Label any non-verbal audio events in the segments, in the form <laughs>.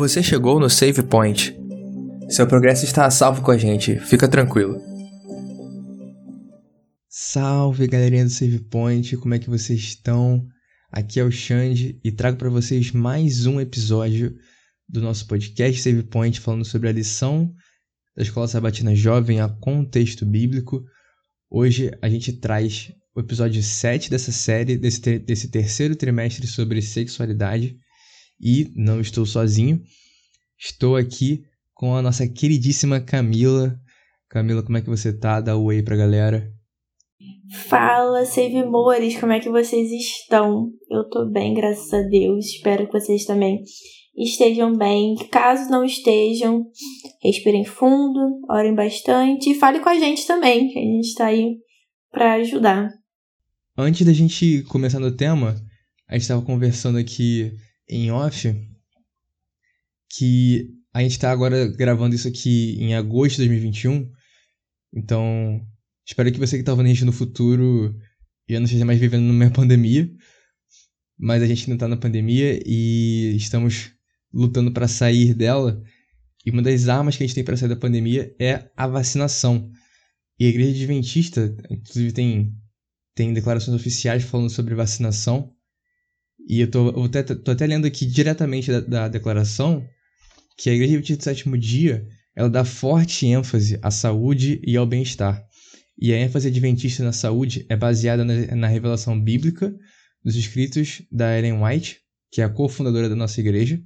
Você chegou no Save Point. Seu progresso está a salvo com a gente, fica tranquilo. Salve galerinha do Save Point, como é que vocês estão? Aqui é o Xande e trago para vocês mais um episódio do nosso podcast Save Point falando sobre a lição da Escola Sabatina Jovem a contexto bíblico. Hoje a gente traz o episódio 7 dessa série, desse, ter desse terceiro trimestre sobre sexualidade. E não estou sozinho, estou aqui com a nossa queridíssima Camila. Camila, como é que você tá? Dá o oi pra galera. Fala, Save Mores, como é que vocês estão? Eu tô bem, graças a Deus. Espero que vocês também estejam bem. Caso não estejam, respirem fundo, orem bastante e fale com a gente também, que a gente tá aí para ajudar. Antes da gente começar no tema, a gente estava conversando aqui em off que a gente está agora gravando isso aqui em agosto de 2021. Então, espero que você que está ouvindo a gente no futuro já não esteja mais vivendo numa <laughs> pandemia. Mas a gente ainda está na pandemia e estamos lutando para sair dela. E uma das armas que a gente tem para sair da pandemia é a vacinação. E a Igreja Adventista, inclusive, tem, tem declarações oficiais falando sobre vacinação. E eu tô, eu até, tô até lendo aqui diretamente da, da declaração que a Igreja Adventista do Sétimo Dia ela dá forte ênfase à saúde e ao bem-estar. E a ênfase adventista na saúde é baseada na, na revelação bíblica dos escritos da Ellen White, que é a cofundadora da nossa igreja,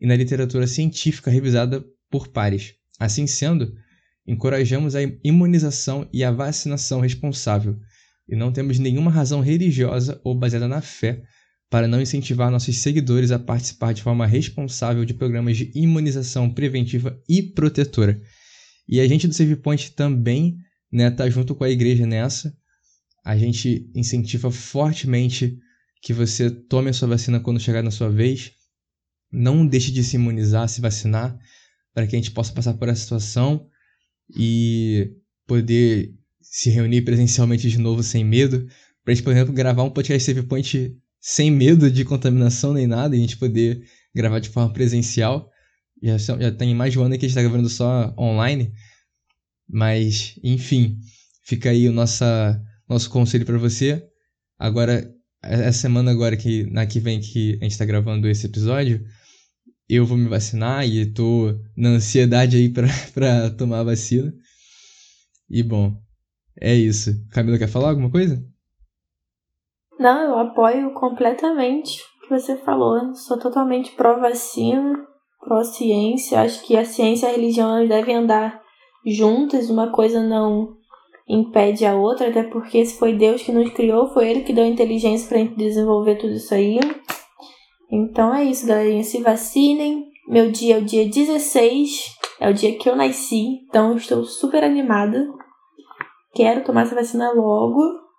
e na literatura científica revisada por pares. Assim sendo, encorajamos a imunização e a vacinação responsável, e não temos nenhuma razão religiosa ou baseada na fé para não incentivar nossos seguidores a participar de forma responsável de programas de imunização preventiva e protetora. E a gente do SavePoint também está né, tá junto com a igreja nessa. A gente incentiva fortemente que você tome a sua vacina quando chegar na sua vez. Não deixe de se imunizar, se vacinar, para que a gente possa passar por essa situação e poder se reunir presencialmente de novo sem medo. Para a gente, por exemplo, gravar um podcast SavePoint sem medo de contaminação nem nada, e a gente poder gravar de forma presencial. Já, já tem mais de um ano que a gente está gravando só online. Mas, enfim, fica aí o nossa, nosso conselho para você. Agora, essa semana agora que na que vem que a gente está gravando esse episódio, eu vou me vacinar e tô na ansiedade aí para <laughs> tomar a vacina. E bom, é isso. Camila quer falar alguma coisa? Não, eu apoio completamente o que você falou. Sou totalmente pró-vacina, pró-ciência. Acho que a ciência e a religião devem andar juntas, uma coisa não impede a outra, até porque se foi Deus que nos criou, foi Ele que deu inteligência para gente desenvolver tudo isso aí. Então é isso, galerinha. Se vacinem. Meu dia é o dia 16, é o dia que eu nasci, então estou super animada. Quero tomar essa vacina logo.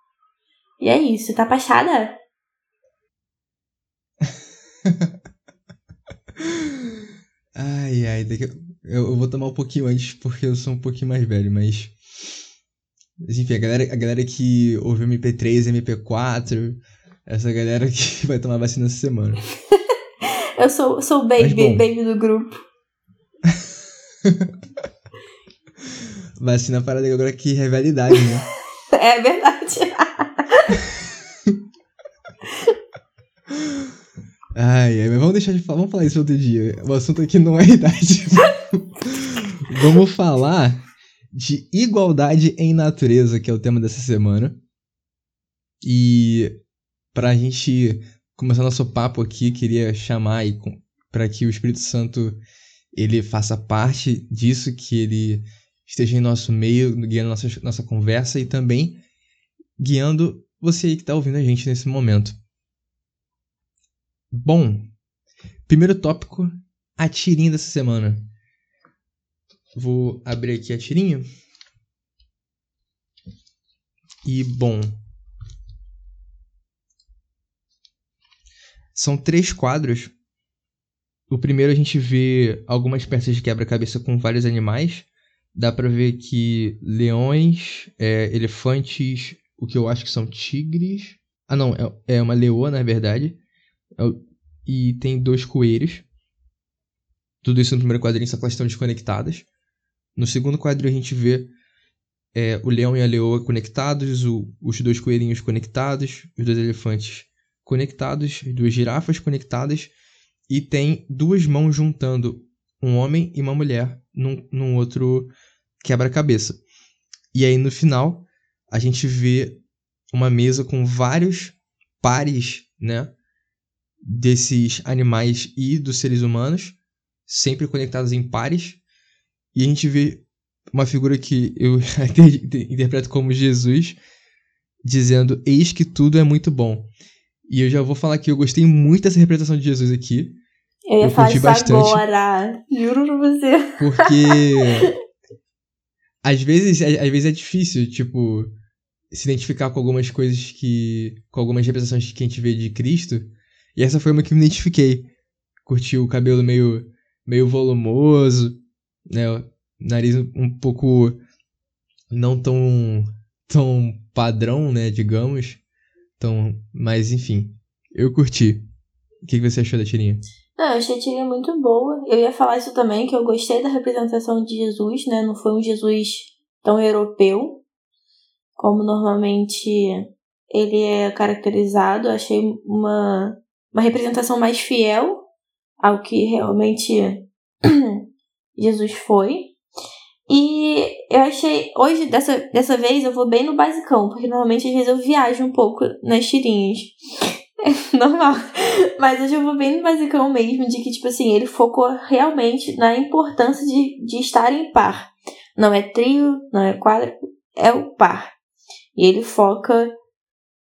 E é isso, tá passada? <laughs> ai, ai, daqui... eu, eu vou tomar um pouquinho antes porque eu sou um pouquinho mais velho, mas. Mas enfim, a galera, a galera que ouviu MP3, MP4, essa galera que <laughs> vai tomar vacina essa semana. <laughs> eu sou, sou o baby, baby do grupo. vacina parada agora que é realidade, né? é verdade. Ai, ai, mas vamos deixar de falar, vamos falar isso outro dia. O assunto aqui não é <laughs> idade. vamos falar de igualdade em natureza, que é o tema dessa semana. E pra gente começar nosso papo aqui, queria chamar para que o Espírito Santo ele faça parte disso, que ele esteja em nosso meio, guiando nossa, nossa conversa e também guiando você aí que está ouvindo a gente nesse momento. Bom, primeiro tópico, a tirinha dessa semana. Vou abrir aqui a tirinha. E, bom. São três quadros. O primeiro a gente vê algumas peças de quebra-cabeça com vários animais. Dá pra ver que leões, é, elefantes, o que eu acho que são tigres. Ah, não, é, é uma leoa, na verdade. É e tem dois coelhos. Tudo isso no primeiro quadrinho, só que elas estão desconectadas. No segundo quadro a gente vê é, o leão e a leoa conectados, o, os dois coelhinhos conectados, os dois elefantes conectados, as duas girafas conectadas, e tem duas mãos juntando um homem e uma mulher num, num outro quebra-cabeça. E aí no final a gente vê uma mesa com vários pares, né, desses animais e dos seres humanos, sempre conectados em pares, e a gente vê uma figura que eu <laughs> interpreto como Jesus dizendo: Eis que tudo é muito bom. E eu já vou falar que eu gostei muito dessa representação de Jesus aqui. Eu ia eu falar isso bastante, agora. Juro pra você. Porque. <laughs> às vezes, às vezes é difícil, tipo, se identificar com algumas coisas que. com algumas representações que a gente vê de Cristo. E essa foi uma que me identifiquei. Curti o cabelo meio, meio volumoso, né? O nariz um pouco não tão, tão padrão, né? Digamos. Então, mas enfim, eu curti. O que, você achou da tirinha? Não, eu achei a tirinha muito boa. Eu ia falar isso também, que eu gostei da representação de Jesus, né? Não foi um Jesus tão europeu como normalmente ele é caracterizado. Eu achei uma uma representação mais fiel ao que realmente <coughs> Jesus foi. E eu achei, hoje, dessa, dessa vez, eu vou bem no basicão, porque normalmente às vezes eu viajo um pouco nas tirinhas. <laughs> É normal. Mas hoje eu vou bem no basicão mesmo, de que, tipo assim, ele focou realmente na importância de, de estar em par. Não é trio, não é quadro, é o par. E ele foca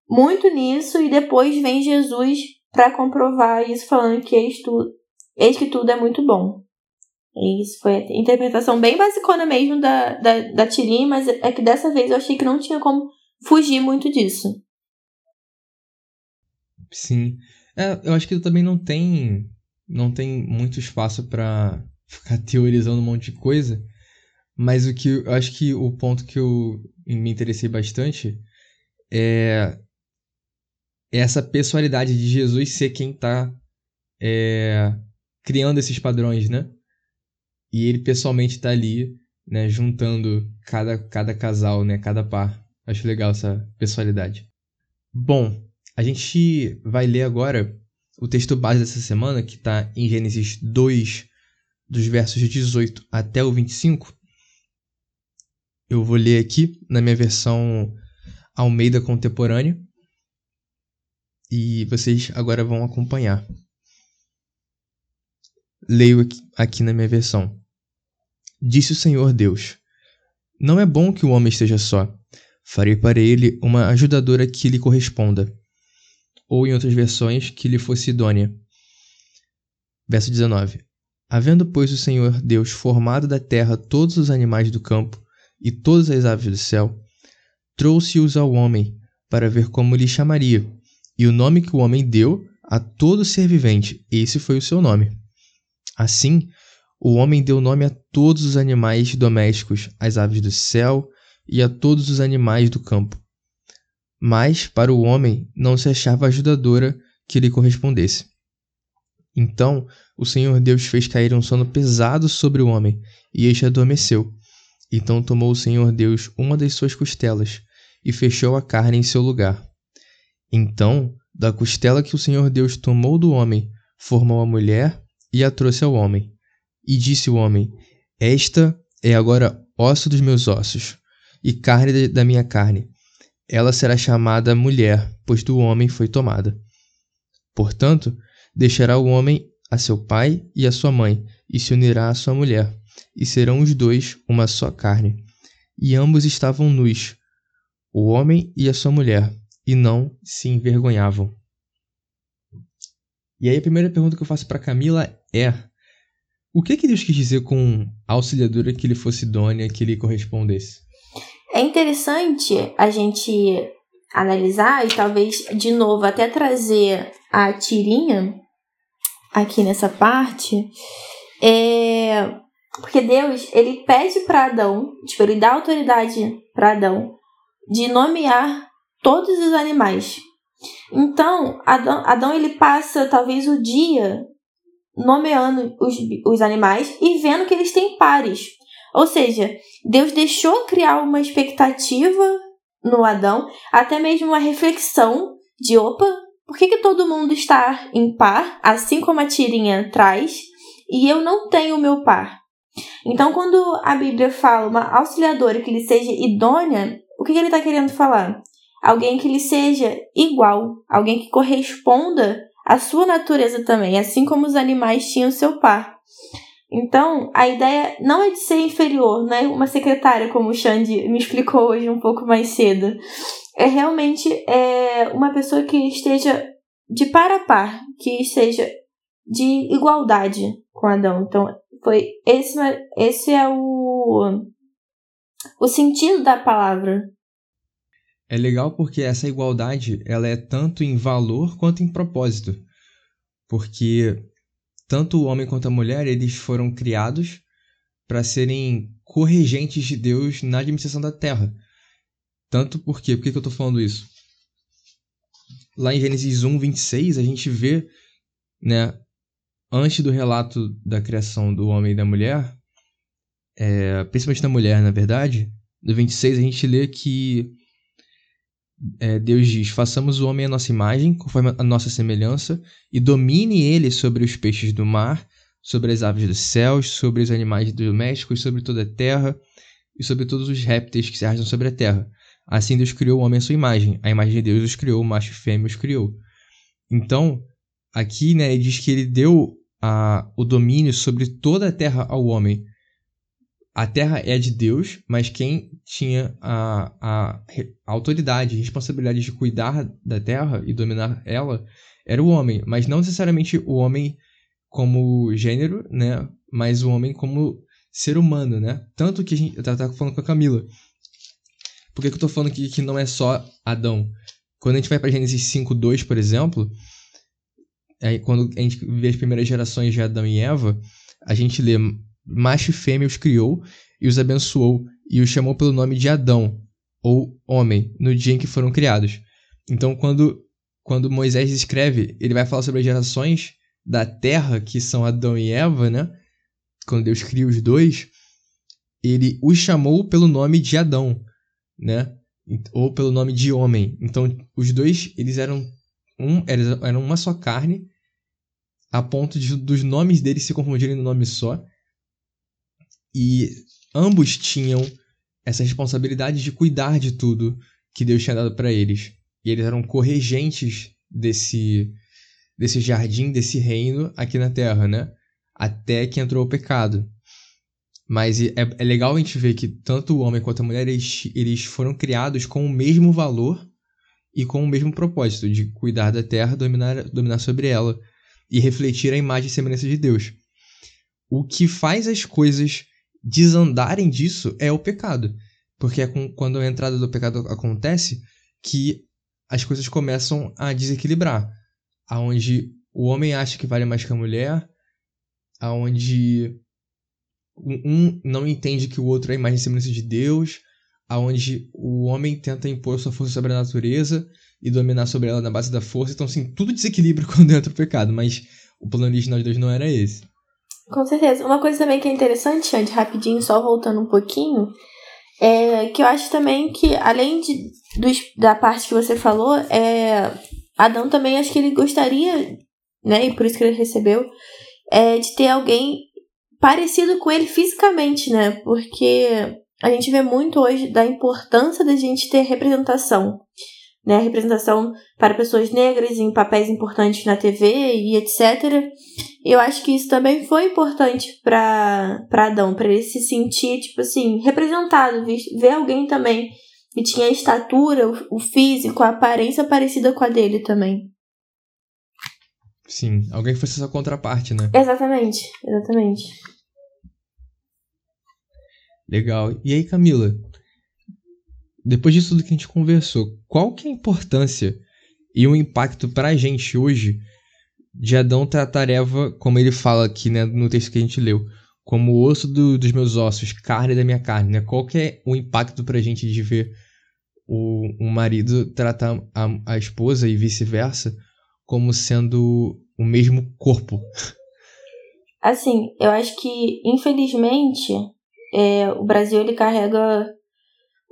muito nisso, e depois vem Jesus para comprovar isso, falando que eis, tu, eis que tudo é muito bom. Isso foi a interpretação bem basicona mesmo da, da, da tirinha, mas é que dessa vez eu achei que não tinha como fugir muito disso. Sim. É, eu acho que também não tem não tem muito espaço para ficar <laughs> teorizando um monte de coisa, mas o que eu acho que o ponto que eu me interessei bastante é essa pessoalidade de Jesus ser quem está é, criando esses padrões, né? E ele pessoalmente está ali, né, juntando cada, cada casal, né, cada par. Acho legal essa pessoalidade. Bom, a gente vai ler agora o texto base dessa semana, que está em Gênesis 2, dos versos 18 até o 25. Eu vou ler aqui na minha versão Almeida Contemporânea e vocês agora vão acompanhar. Leio aqui, na minha versão. Disse o Senhor Deus: Não é bom que o homem esteja só. Farei para ele uma ajudadora que lhe corresponda. Ou em outras versões, que lhe fosse idônea. Verso 19. Havendo, pois, o Senhor Deus formado da terra todos os animais do campo e todas as aves do céu, trouxe-os ao homem para ver como lhe chamaria. E o nome que o homem deu a todo ser vivente, esse foi o seu nome. Assim, o homem deu nome a todos os animais domésticos, às aves do céu e a todos os animais do campo. Mas para o homem não se achava ajudadora que lhe correspondesse. Então o Senhor Deus fez cair um sono pesado sobre o homem, e este adormeceu. Então tomou o Senhor Deus uma das suas costelas e fechou a carne em seu lugar. Então, da costela que o Senhor Deus tomou do homem, formou a mulher e a trouxe ao homem. E disse o homem: Esta é agora osso dos meus ossos e carne da minha carne. Ela será chamada mulher, pois do homem foi tomada. Portanto, deixará o homem a seu pai e a sua mãe, e se unirá à sua mulher, e serão os dois uma só carne. E ambos estavam nus, o homem e a sua mulher, e não se envergonhavam. E aí a primeira pergunta que eu faço para Camila é: o que que Deus quis dizer com auxiliadora que lhe fosse idônea, que lhe correspondesse? É interessante a gente analisar e talvez de novo até trazer a tirinha aqui nessa parte, é porque Deus ele pede para Adão, tipo, ele dá autoridade para Adão de nomear todos os animais. Então, Adão, Adão ele passa talvez o dia nomeando os, os animais e vendo que eles têm pares. Ou seja, Deus deixou criar uma expectativa no Adão, até mesmo uma reflexão de opa, por que, que todo mundo está em par, assim como a tirinha traz, e eu não tenho o meu par? Então, quando a Bíblia fala uma auxiliadora que lhe seja idônea, o que, que ele está querendo falar? Alguém que lhe seja igual, alguém que corresponda à sua natureza também, assim como os animais tinham seu par. Então, a ideia não é de ser inferior, não é uma secretária, como o Xande me explicou hoje um pouco mais cedo. É realmente é, uma pessoa que esteja de par a par, que esteja de igualdade com Adão. Então, foi esse, esse é o, o sentido da palavra. É legal porque essa igualdade ela é tanto em valor quanto em propósito. Porque tanto o homem quanto a mulher eles foram criados para serem corregentes de Deus na administração da terra. Tanto porque, por que eu estou falando isso? Lá em Gênesis 1, 26, a gente vê né, antes do relato da criação do homem e da mulher, é, principalmente da mulher, na verdade, no 26 a gente lê que é, Deus diz: façamos o homem à nossa imagem, conforme a nossa semelhança, e domine ele sobre os peixes do mar, sobre as aves dos céus, sobre os animais domésticos, sobre toda a terra e sobre todos os répteis que se arrastam sobre a terra. Assim Deus criou o homem à sua imagem. A imagem de Deus os criou, o macho e fêmea os criou. Então, aqui né, ele diz que ele deu a, o domínio sobre toda a terra ao homem. A terra é de Deus, mas quem tinha a, a, a autoridade, a responsabilidade de cuidar da terra e dominar ela era o homem, mas não necessariamente o homem como gênero, né? Mas o homem como ser humano, né? Tanto que a gente. Eu tava falando com a Camila. Por que, que eu tô falando que, que não é só Adão? Quando a gente vai para Gênesis 5.2, por exemplo, Aí, quando a gente vê as primeiras gerações de Adão e Eva, a gente lê macho e fêmea os criou e os abençoou e os chamou pelo nome de Adão, ou homem, no dia em que foram criados. Então, quando, quando Moisés escreve, ele vai falar sobre as gerações da terra, que são Adão e Eva, né? Quando Deus cria os dois, ele os chamou pelo nome de Adão, né? Ou pelo nome de homem. Então, os dois, eles eram um, eram uma só carne, a ponto de, dos nomes deles se confundirem no nome só. E ambos tinham essa responsabilidade de cuidar de tudo que Deus tinha dado para eles. E eles eram corregentes desse desse jardim, desse reino aqui na Terra, né? Até que entrou o pecado. Mas é, é legal a gente ver que tanto o homem quanto a mulher eles, eles foram criados com o mesmo valor e com o mesmo propósito de cuidar da terra, dominar, dominar sobre ela e refletir a imagem e semelhança de Deus. O que faz as coisas desandarem disso é o pecado. Porque é com, quando a entrada do pecado acontece que as coisas começam a desequilibrar. Aonde o homem acha que vale mais que a mulher, aonde um não entende que o outro é a imagem e semelhança de Deus, aonde o homem tenta impor sua força sobre a natureza e dominar sobre ela na base da força. Então, assim, tudo desequilibra <laughs> quando entra o pecado, mas o plano original de Deus não era esse. Com certeza. Uma coisa também que é interessante, antes, rapidinho, só voltando um pouquinho, é que eu acho também que, além de, dos, da parte que você falou, é, Adão também acho que ele gostaria, né, e por isso que ele recebeu, é, de ter alguém parecido com ele fisicamente, né? Porque a gente vê muito hoje da importância da gente ter representação, né? Representação para pessoas negras em papéis importantes na TV e etc. Eu acho que isso também foi importante para Adão, para ele se sentir, tipo assim, representado, ver alguém também que tinha a estatura, o físico, a aparência parecida com a dele também. Sim, alguém que fosse essa contraparte, né? Exatamente, exatamente. Legal. E aí, Camila? Depois disso tudo que a gente conversou, qual que é a importância e o impacto pra gente hoje de Adão tratar Eva, como ele fala aqui né, no texto que a gente leu, como osso do, dos meus ossos, carne da minha carne, né? Qual que é o impacto pra gente de ver o, o marido tratar a, a esposa e vice-versa como sendo o mesmo corpo? assim, eu acho que, infelizmente, é, o Brasil ele carrega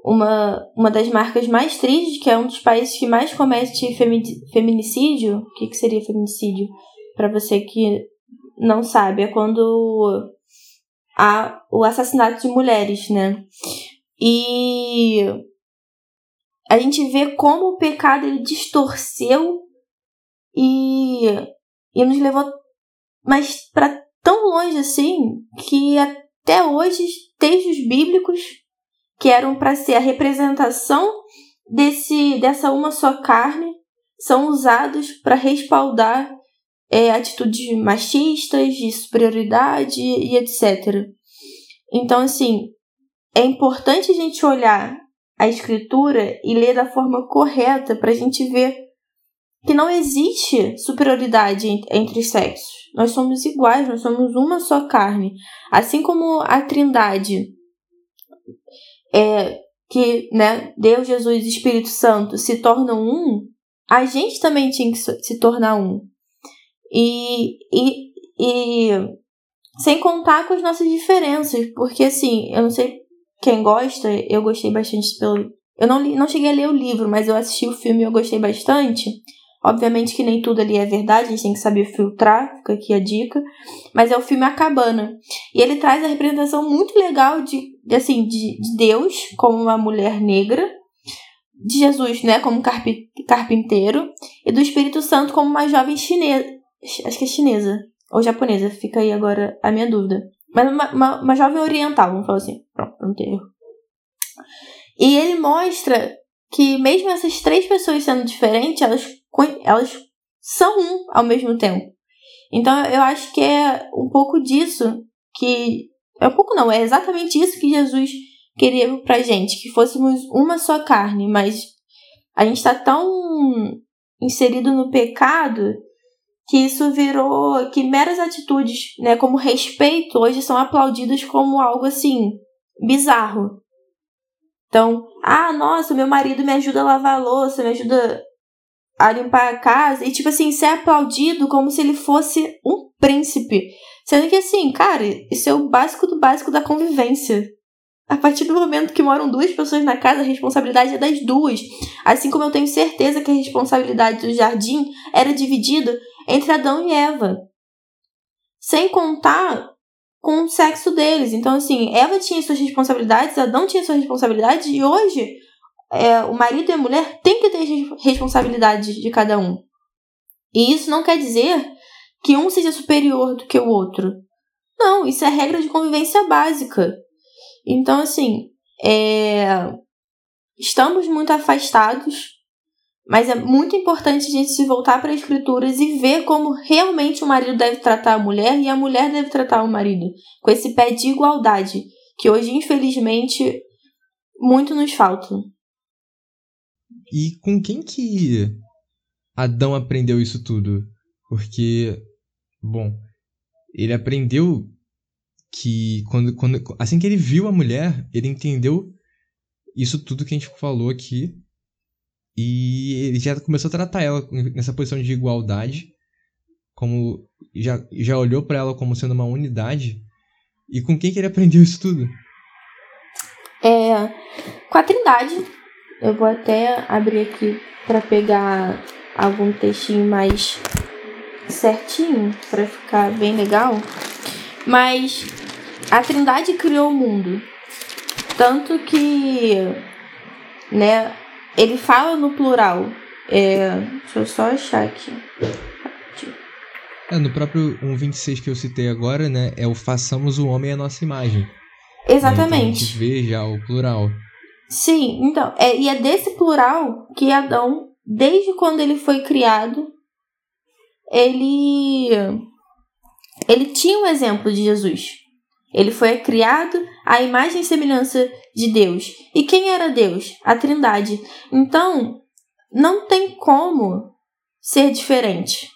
uma, uma das marcas mais tristes, que é um dos países que mais comete feminicídio. O que, que seria feminicídio? Para você que não sabe, é quando há o assassinato de mulheres, né? E a gente vê como o pecado ele distorceu e, e nos levou mas para tão longe assim que até hoje textos bíblicos que eram para ser a representação desse dessa uma só carne são usados para respaldar é, atitudes machistas, de superioridade e etc. Então, assim, é importante a gente olhar a escritura e ler da forma correta para a gente ver que não existe superioridade entre os sexos. Nós somos iguais, nós somos uma só carne. Assim como a Trindade, é, que né, Deus, Jesus e Espírito Santo se tornam um, a gente também tinha que se tornar um. E, e, e sem contar com as nossas diferenças, porque assim, eu não sei quem gosta, eu gostei bastante pelo. Eu não, li, não cheguei a ler o livro, mas eu assisti o filme e eu gostei bastante. Obviamente que nem tudo ali é verdade, a gente tem que saber filtrar, fica aqui a dica. Mas é o filme A Cabana. E ele traz a representação muito legal de, assim, de, de Deus como uma mulher negra, de Jesus, né, como carpi, carpinteiro, e do Espírito Santo como uma jovem chinesa. Acho que é chinesa. Ou japonesa, fica aí agora a minha dúvida. Mas uma, uma, uma jovem oriental, vamos falar assim. Pronto, não tem erro. E ele mostra que mesmo essas três pessoas sendo diferentes, elas, elas são um ao mesmo tempo. Então eu acho que é um pouco disso que. É um pouco não, é exatamente isso que Jesus queria pra gente, que fôssemos uma só carne, mas a gente tá tão inserido no pecado que isso virou que meras atitudes, né, como respeito, hoje são aplaudidas como algo assim bizarro. Então, ah, nossa, meu marido me ajuda a lavar a louça, me ajuda a limpar a casa e tipo assim, ser aplaudido como se ele fosse um príncipe. Sendo que assim, cara, isso é o básico do básico da convivência. A partir do momento que moram duas pessoas na casa, a responsabilidade é das duas. Assim como eu tenho certeza que a responsabilidade do jardim era dividida entre Adão e Eva. Sem contar com o sexo deles. Então, assim, Eva tinha suas responsabilidades, Adão tinha suas responsabilidades, e hoje é, o marido e a mulher têm que ter responsabilidades de cada um. E isso não quer dizer que um seja superior do que o outro. Não, isso é regra de convivência básica. Então, assim, é... estamos muito afastados mas é muito importante a gente se voltar para as escrituras e ver como realmente o marido deve tratar a mulher e a mulher deve tratar o marido, com esse pé de igualdade, que hoje, infelizmente, muito nos falta. E com quem que Adão aprendeu isso tudo? Porque, bom, ele aprendeu que quando, quando assim que ele viu a mulher, ele entendeu isso tudo que a gente falou aqui e ele já começou a tratar ela nessa posição de igualdade, como já, já olhou para ela como sendo uma unidade. E com quem que ele aprendeu isso tudo? É, com a Trindade. Eu vou até abrir aqui para pegar algum textinho mais certinho para ficar bem legal. Mas a Trindade criou o mundo. Tanto que, né, ele fala no plural. É, deixa eu só achar aqui. É, no próprio 1.26 que eu citei agora, né? É o façamos o homem à nossa imagem. Exatamente. Né, então a gente vê já o plural. Sim, então. É, e é desse plural que Adão, desde quando ele foi criado, ele. Ele tinha um exemplo de Jesus. Ele foi criado à imagem e semelhança de Deus. E quem era Deus? A Trindade. Então, não tem como ser diferente.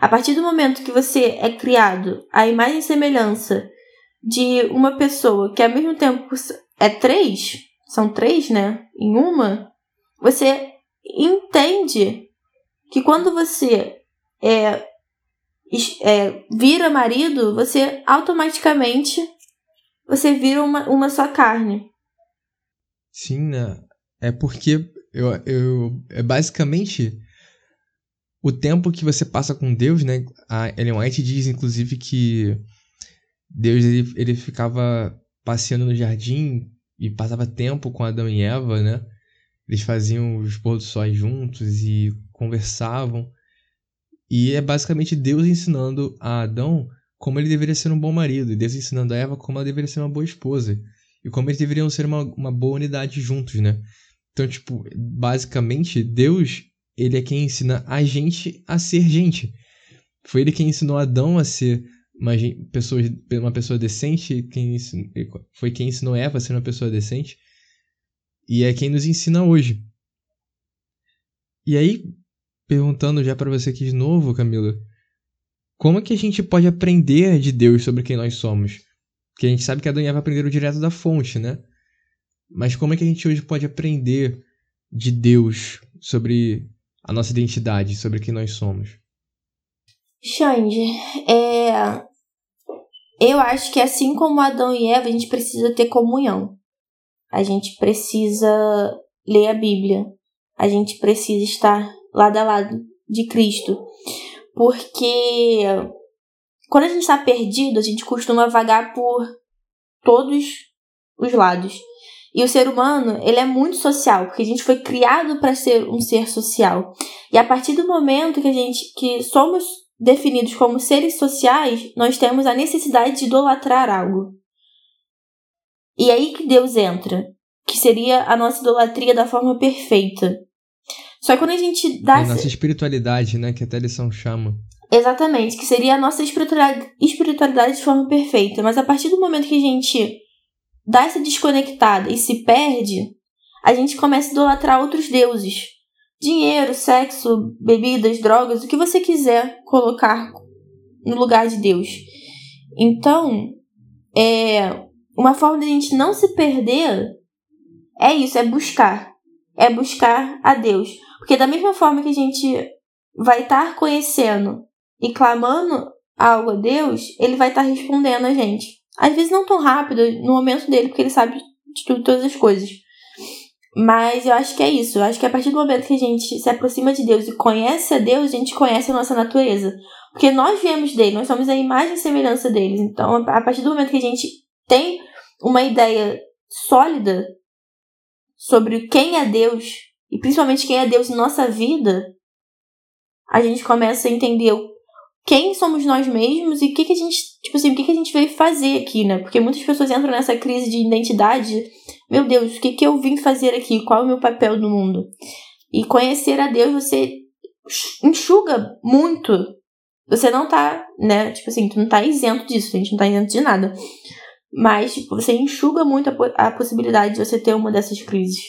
A partir do momento que você é criado à imagem e semelhança de uma pessoa que ao mesmo tempo é três, são três, né? Em uma, você entende que quando você é é, vira marido, você automaticamente você vira uma, uma só carne. Sim, né? É porque eu, eu é basicamente o tempo que você passa com Deus, né? A Ellen White diz, inclusive, que Deus ele, ele ficava passeando no jardim e passava tempo com Adão e Eva, né? Eles faziam os pôr do sol juntos e conversavam. E é basicamente Deus ensinando a Adão como ele deveria ser um bom marido, e Deus ensinando a Eva como ela deveria ser uma boa esposa, e como eles deveriam ser uma, uma boa unidade juntos, né? Então, tipo, basicamente, Deus, ele é quem ensina a gente a ser gente. Foi ele quem ensinou Adão a ser uma pessoa, uma pessoa decente, quem ensinou, foi quem ensinou Eva a ser uma pessoa decente, e é quem nos ensina hoje. E aí, perguntando já para você aqui de novo, Camila, como é que a gente pode aprender de Deus sobre quem nós somos? Porque a gente sabe que Adão e Eva aprenderam direto da fonte, né? Mas como é que a gente hoje pode aprender de Deus sobre a nossa identidade, sobre quem nós somos? Xande, é... eu acho que assim como Adão e Eva, a gente precisa ter comunhão. A gente precisa ler a Bíblia. A gente precisa estar lado a lado de Cristo. Porque quando a gente está perdido, a gente costuma vagar por todos os lados. E o ser humano, ele é muito social, porque a gente foi criado para ser um ser social. E a partir do momento que a gente que somos definidos como seres sociais, nós temos a necessidade de idolatrar algo. E é aí que Deus entra, que seria a nossa idolatria da forma perfeita. Só que quando a gente dá. É a nossa espiritualidade, né? Que até a lição chama. Exatamente, que seria a nossa espiritualidade, espiritualidade de forma perfeita. Mas a partir do momento que a gente dá essa desconectada e se perde, a gente começa a idolatrar outros deuses. Dinheiro, sexo, bebidas, drogas, o que você quiser colocar no lugar de Deus. Então, é uma forma de a gente não se perder é isso, é buscar. É buscar a Deus. Porque da mesma forma que a gente vai estar conhecendo e clamando algo a Deus, ele vai estar respondendo a gente. Às vezes não tão rápido, no momento dele, porque ele sabe de tudo, todas as coisas. Mas eu acho que é isso. Eu acho que a partir do momento que a gente se aproxima de Deus e conhece a Deus, a gente conhece a nossa natureza. Porque nós viemos dele, nós somos a imagem e semelhança deles. Então, a partir do momento que a gente tem uma ideia sólida sobre quem é Deus, e principalmente quem é Deus em nossa vida, a gente começa a entender quem somos nós mesmos e o que, que a gente, tipo assim, o que, que a gente veio fazer aqui, né? Porque muitas pessoas entram nessa crise de identidade. Meu Deus, o que, que eu vim fazer aqui? Qual é o meu papel no mundo? E conhecer a Deus, você enxuga muito. Você não tá, né? Tipo assim, tu não tá isento disso, a gente não tá isento de nada. Mas, tipo, você enxuga muito a, a possibilidade de você ter uma dessas crises.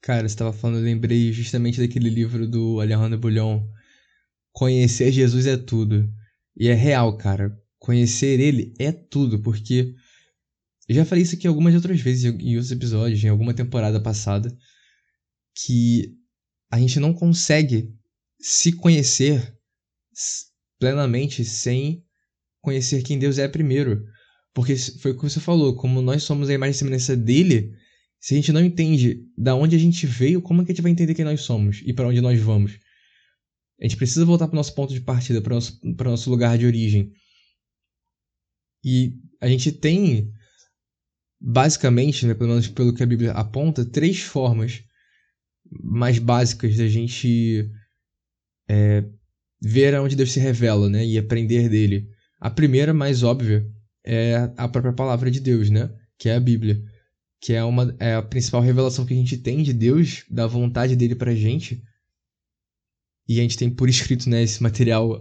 Cara, você estava falando, eu lembrei justamente daquele livro do Alejandro Bulhon, Conhecer Jesus é tudo. E é real, cara. Conhecer ele é tudo, porque eu já falei isso aqui algumas outras vezes em outros episódios, em alguma temporada passada, que a gente não consegue se conhecer plenamente sem conhecer quem Deus é primeiro. Porque foi o que você falou, como nós somos a imagem e semelhança dele, se a gente não entende da onde a gente veio, como é que a gente vai entender quem nós somos e para onde nós vamos? A gente precisa voltar para o nosso ponto de partida, para o nosso, nosso lugar de origem. E a gente tem, basicamente, né, pelo menos pelo que a Bíblia aponta, três formas mais básicas da gente é, ver aonde Deus se revela né, e aprender dele. A primeira, mais óbvia, é a própria palavra de Deus, né? Que é a Bíblia. Que é, uma, é a principal revelação que a gente tem de Deus, da vontade dele pra gente. E a gente tem por escrito, né, esse material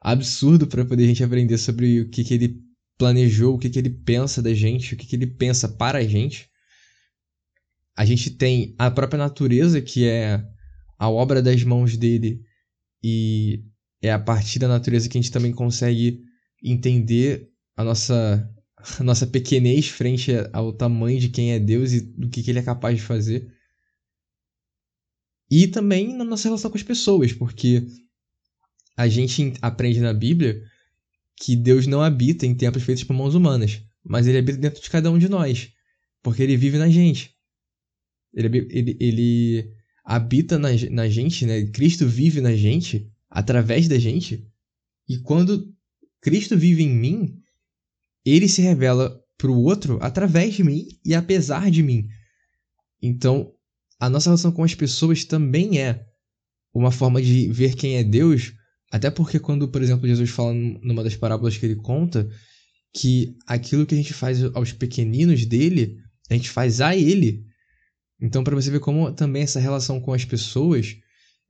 absurdo para poder a gente aprender sobre o que, que ele planejou, o que, que ele pensa da gente, o que, que ele pensa para a gente. A gente tem a própria natureza, que é a obra das mãos dele, e é a partir da natureza que a gente também consegue entender a nossa, a nossa pequenez frente ao tamanho de quem é Deus e do que, que ele é capaz de fazer. E também na nossa relação com as pessoas, porque a gente aprende na Bíblia que Deus não habita em templos feitos por mãos humanas, mas ele habita dentro de cada um de nós, porque ele vive na gente. Ele, ele, ele habita na, na gente, né? Cristo vive na gente, através da gente, e quando Cristo vive em mim, ele se revela para o outro através de mim e apesar de mim. Então, a nossa relação com as pessoas também é uma forma de ver quem é Deus, até porque quando, por exemplo, Jesus fala numa das parábolas que ele conta, que aquilo que a gente faz aos pequeninos dele, a gente faz a ele. Então, para você ver como também essa relação com as pessoas,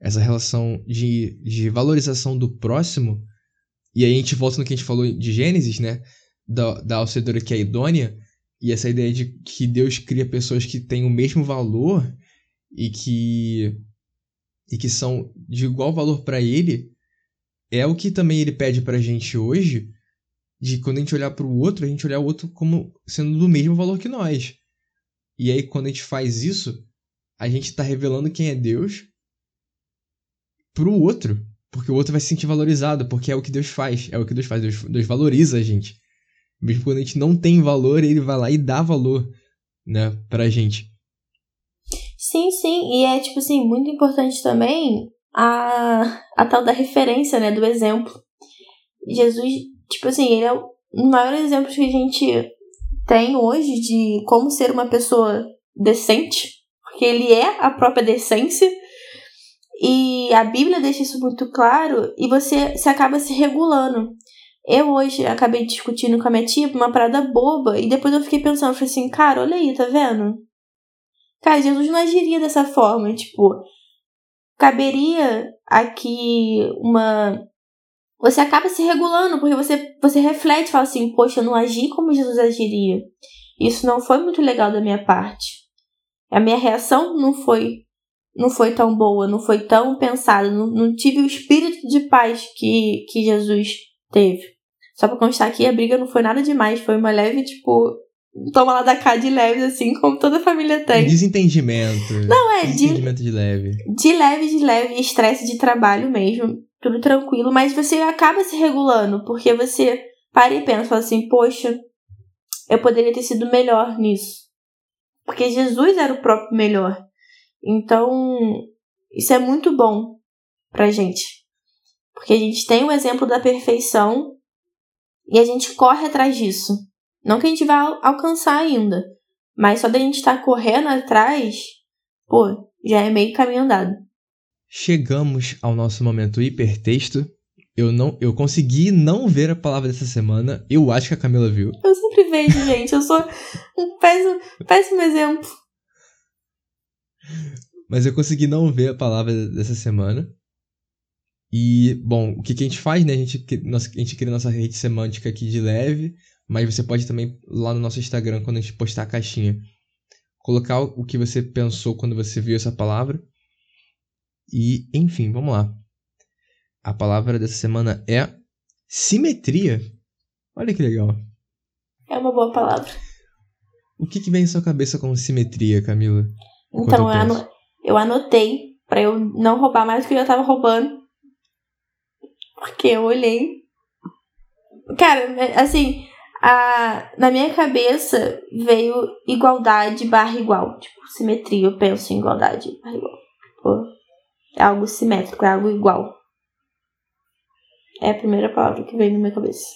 essa relação de, de valorização do próximo, e aí a gente volta no que a gente falou de Gênesis, né? Da, da alcedora que é idônea, e essa ideia de que Deus cria pessoas que têm o mesmo valor e que e que são de igual valor para ele, é o que também ele pede pra gente hoje, de quando a gente olhar para o outro, a gente olhar o outro como sendo do mesmo valor que nós. E aí quando a gente faz isso, a gente está revelando quem é Deus pro outro, porque o outro vai se sentir valorizado, porque é o que Deus faz, é o que Deus faz, Deus, Deus valoriza a gente. Mesmo quando a gente não tem valor, ele vai lá e dá valor, né, pra gente. Sim, sim, e é tipo assim, muito importante também a, a tal da referência, né, do exemplo. Jesus, tipo assim, ele é o maior exemplo que a gente tem hoje de como ser uma pessoa decente, porque ele é a própria decência. E a Bíblia deixa isso muito claro e você se acaba se regulando. Eu hoje acabei discutindo com a minha tia uma parada boba e depois eu fiquei pensando, falei assim, cara, olha aí, tá vendo? Cara, Jesus não agiria dessa forma. Tipo, caberia aqui uma. Você acaba se regulando, porque você, você reflete e fala assim: Poxa, eu não agi como Jesus agiria. Isso não foi muito legal da minha parte. A minha reação não foi não foi tão boa, não foi tão pensada, não, não tive o espírito de paz que, que Jesus teve. Só pra constar aqui, a briga não foi nada demais, foi uma leve, tipo, toma lá da cá de leve, assim, como toda família tem. Desentendimento. Não, é Desentendimento de, de leve. De leve, de leve, estresse de trabalho mesmo. Tudo tranquilo, mas você acaba se regulando, porque você para e pensa, fala assim, poxa, eu poderia ter sido melhor nisso. Porque Jesus era o próprio melhor. Então, isso é muito bom pra gente. Porque a gente tem o exemplo da perfeição e a gente corre atrás disso. Não que a gente vai alcançar ainda, mas só da gente estar tá correndo atrás, pô, já é meio caminho andado. Chegamos ao nosso momento hipertexto. Eu não, eu consegui não ver a palavra dessa semana. Eu acho que a Camila viu. Eu sempre vejo, gente. Eu sou um péssimo, péssimo exemplo. Mas eu consegui não ver a palavra dessa semana. E, bom, o que, que a gente faz, né? A gente, a gente cria nossa rede semântica aqui de leve. Mas você pode também, lá no nosso Instagram, quando a gente postar a caixinha, colocar o que você pensou quando você viu essa palavra. E, enfim, vamos lá. A palavra dessa semana é simetria. Olha que legal. É uma boa palavra. O que, que vem em sua cabeça com simetria, Camila? Então, eu, eu anotei para eu não roubar mais do que eu já tava roubando. Porque eu olhei. Cara, assim, a, na minha cabeça veio igualdade barra igual. Tipo, simetria, eu penso em igualdade barra igual. Pô, é algo simétrico, é algo igual. É a primeira palavra que veio na minha cabeça.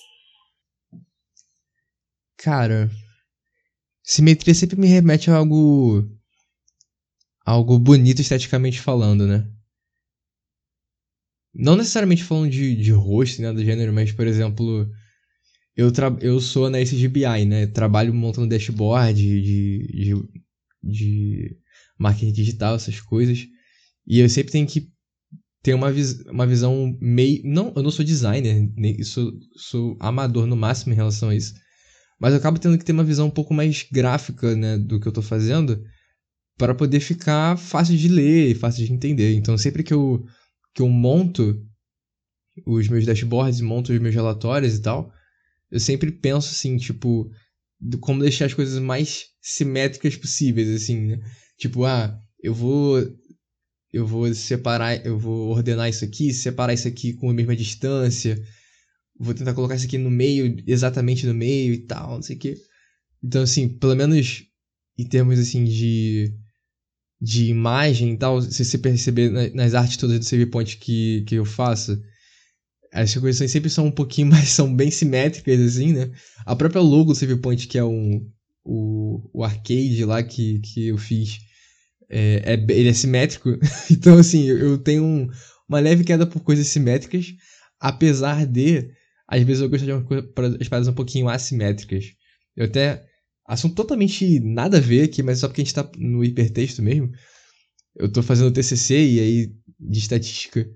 Cara, simetria sempre me remete a algo. algo bonito esteticamente falando, né? Não necessariamente falando de, de rosto, né, do gênero, mas, por exemplo, eu, eu sou analista de né? Trabalho montando dashboard de, de, de marketing digital, essas coisas. E eu sempre tenho que ter uma, vis uma visão meio. Não, eu não sou designer, nem sou, sou amador no máximo em relação a isso. Mas eu acabo tendo que ter uma visão um pouco mais gráfica né, do que eu estou fazendo para poder ficar fácil de ler e fácil de entender. Então sempre que eu, que eu monto os meus dashboards, monto os meus relatórios e tal, eu sempre penso assim, tipo, como deixar as coisas mais simétricas possíveis, assim, né? Tipo, ah, eu vou eu vou separar, eu vou ordenar isso aqui, separar isso aqui com a mesma distância, vou tentar colocar isso aqui no meio, exatamente no meio e tal, não sei o quê. Então, assim, pelo menos em termos, assim, de, de imagem e tal, se você perceber nas artes todas do Save Point que, que eu faço, as coisas sempre são um pouquinho <laughs> mais, são bem simétricas, assim, né? A própria logo do Save Point, que é um, o, o arcade lá que, que eu fiz, é, é, ele é simétrico. <laughs> então, assim, eu tenho um, uma leve queda por coisas simétricas, apesar de, às vezes, eu gosto de uma coisa, as paradas um pouquinho assimétricas. Eu até. Assunto totalmente nada a ver aqui, mas só porque a gente tá no hipertexto mesmo. Eu tô fazendo TCC e aí de estatística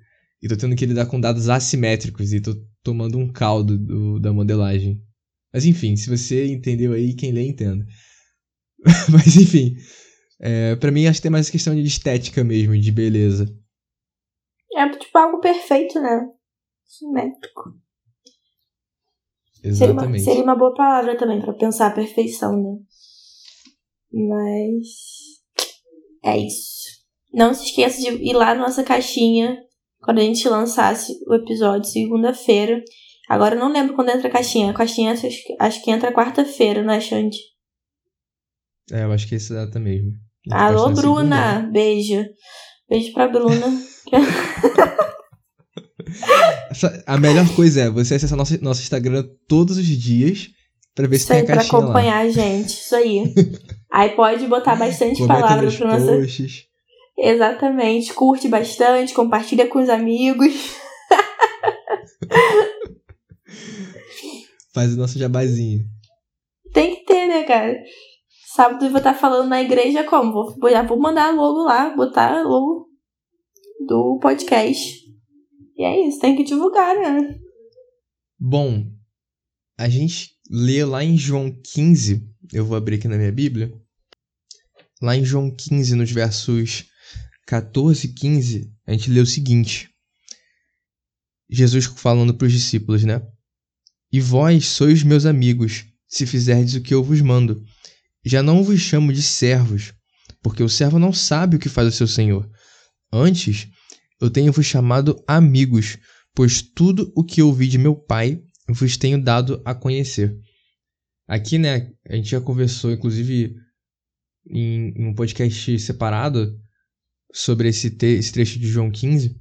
e tô tendo que lidar com dados assimétricos e tô tomando um caldo do, da modelagem. Mas enfim, se você entendeu aí, quem lê entenda. <laughs> mas enfim, é, para mim, acho que tem mais questão de estética mesmo, de beleza. É tipo algo perfeito, né? Simétrico. Exatamente. Seria uma, seria uma boa palavra também para pensar a perfeição, né? Mas. É isso. Não se esqueça de ir lá na nossa caixinha quando a gente lançasse o episódio segunda-feira. Agora eu não lembro quando entra a caixinha. A caixinha acho, acho que entra quarta-feira, né, Xande? É, eu acho que é essa data mesmo. Alô, Bruna. Segunda. Beijo. Beijo pra Bruna. a melhor coisa é você acessar nosso, nosso Instagram todos os dias pra ver se tem a caixinha pra acompanhar lá. a gente. Isso aí. <laughs> aí pode botar bastante palavras pro nosso... Posts. Exatamente. Curte bastante, compartilha com os amigos. <laughs> Faz o nosso jabazinho. Tem que ter, né, cara? Sábado eu vou estar falando na igreja como? Vou, já vou mandar logo lá, botar logo do podcast. E é isso, tem que divulgar, né? Bom, a gente lê lá em João 15, eu vou abrir aqui na minha Bíblia. Lá em João 15, nos versos 14 e 15, a gente lê o seguinte: Jesus falando para os discípulos, né? E vós sois meus amigos, se fizerdes o que eu vos mando. Já não vos chamo de servos, porque o servo não sabe o que faz o seu senhor. Antes, eu tenho-vos chamado amigos, pois tudo o que ouvi de meu pai vos tenho dado a conhecer. Aqui, né, a gente já conversou, inclusive, em, em um podcast separado sobre esse, te esse trecho de João 15,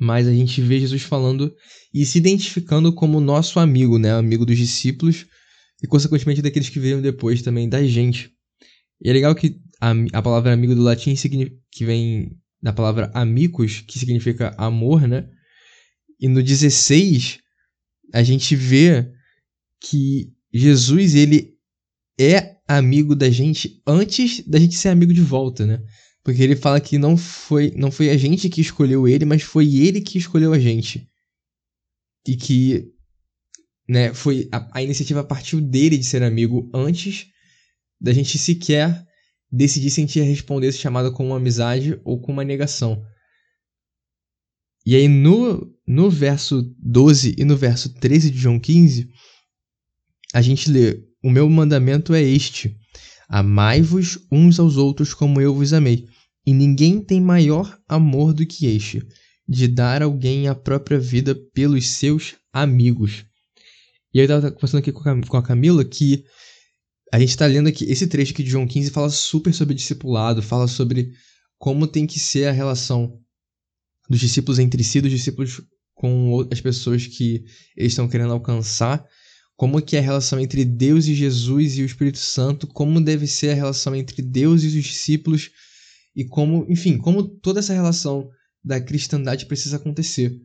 mas a gente vê Jesus falando e se identificando como nosso amigo, né, amigo dos discípulos, e consequentemente daqueles que vieram depois também da gente. E é legal que a, a palavra amigo do latim que vem da palavra amicus, que significa amor, né? E no 16 a gente vê que Jesus ele é amigo da gente antes da gente ser amigo de volta, né? Porque ele fala que não foi, não foi a gente que escolheu ele, mas foi ele que escolheu a gente. E que né, foi a, a iniciativa partiu dele de ser amigo antes da gente sequer decidir se a gente ia responder esse chamado com uma amizade ou com uma negação. E aí no, no verso 12 e no verso 13 de João 15, a gente lê: O meu mandamento é este: Amai-vos uns aos outros como eu vos amei. E ninguém tem maior amor do que este, de dar alguém a própria vida pelos seus amigos. E eu tava conversando aqui com a Camila que a gente tá lendo aqui, esse trecho aqui de João 15 fala super sobre discipulado, fala sobre como tem que ser a relação dos discípulos entre si, dos discípulos com as pessoas que eles estão querendo alcançar, como que é a relação entre Deus e Jesus e o Espírito Santo, como deve ser a relação entre Deus e os discípulos e como, enfim, como toda essa relação da cristandade precisa acontecer.